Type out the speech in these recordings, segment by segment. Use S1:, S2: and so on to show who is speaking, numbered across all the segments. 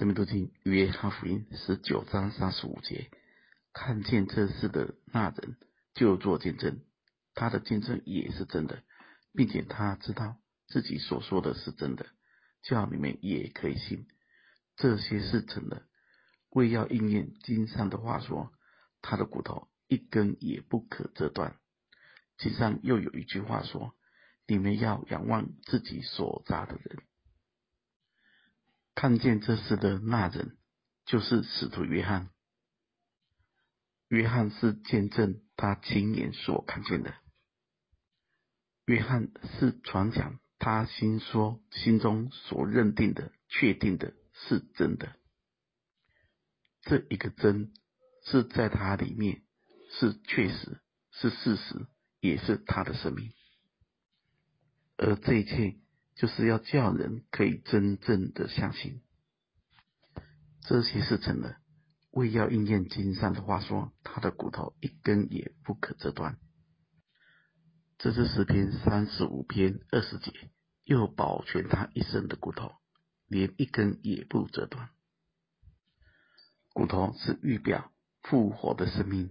S1: 生命读经约翰福音十九章三十五节，看见这事的那人就作见证，他的见证也是真的，并且他知道自己所说的是真的，叫你们也可以信。这些是真的，为要应验经上的话说，他的骨头一根也不可折断。经上又有一句话说，你们要仰望自己所扎的人。看见这事的那人，就是使徒约翰。约翰是见证他亲眼所看见的。约翰是传讲他心说心中所认定的、确定的是真的。这一个真，是在他里面，是确实，是事实，也是他的生命。而这一切。就是要叫人可以真正的相信，这些事成了，为要应验经上的话说，他的骨头一根也不可折断。这是诗篇三十五篇二十节，又保全他一生的骨头，连一根也不折断。骨头是预表复活的生命。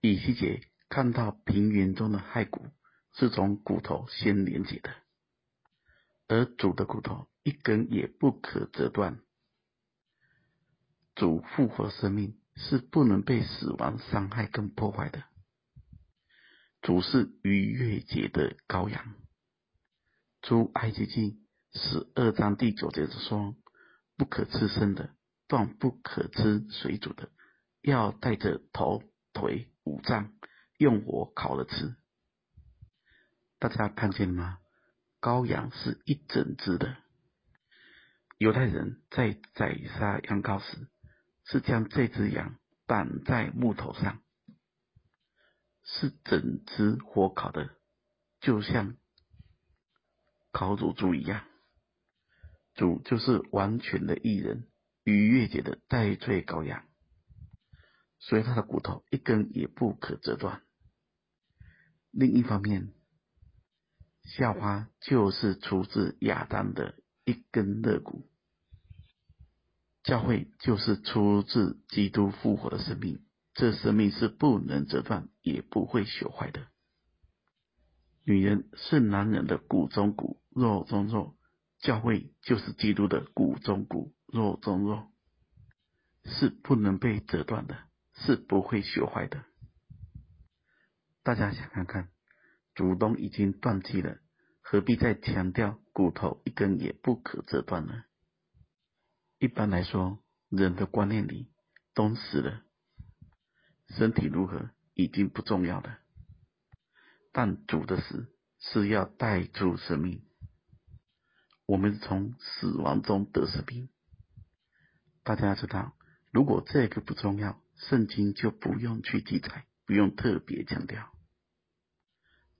S1: 以西结看到平原中的骸骨，是从骨头先连接的。而主的骨头一根也不可折断。主复活生命是不能被死亡伤害跟破坏的。主是逾越节的羔羊。出埃及记十二章第九节说：“不可吃生的，断不可吃水煮的，要带着头、腿、五脏，用火烤了吃。”大家看见了吗？羔羊是一整只的。犹太人在宰杀羊羔时，是将这只羊绑在木头上，是整只火烤的，就像烤乳猪一样。主就是完全的义人，逾越节的代罪羔羊，所以他的骨头一根也不可折断。另一方面，夏娃就是出自亚当的一根肋骨，教会就是出自基督复活的生命，这生命是不能折断，也不会朽坏的。女人是男人的骨中骨，肉中肉，教会就是基督的骨中骨，肉中肉，是不能被折断的，是不会朽坏的。大家想看看。主都已经断气了，何必再强调骨头一根也不可折断呢？一般来说，人的观念里，都死了，身体如何已经不重要了。但主的死是要带出生命，我们从死亡中得生命。大家知道，如果这个不重要，圣经就不用去记载，不用特别强调。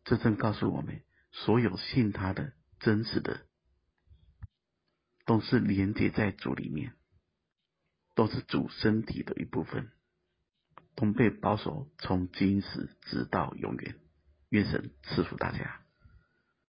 S1: 这正告诉我们，所有信他的真实的，都是连接在主里面，都是主身体的一部分，同被保守从今时直到永远。愿神赐福大家。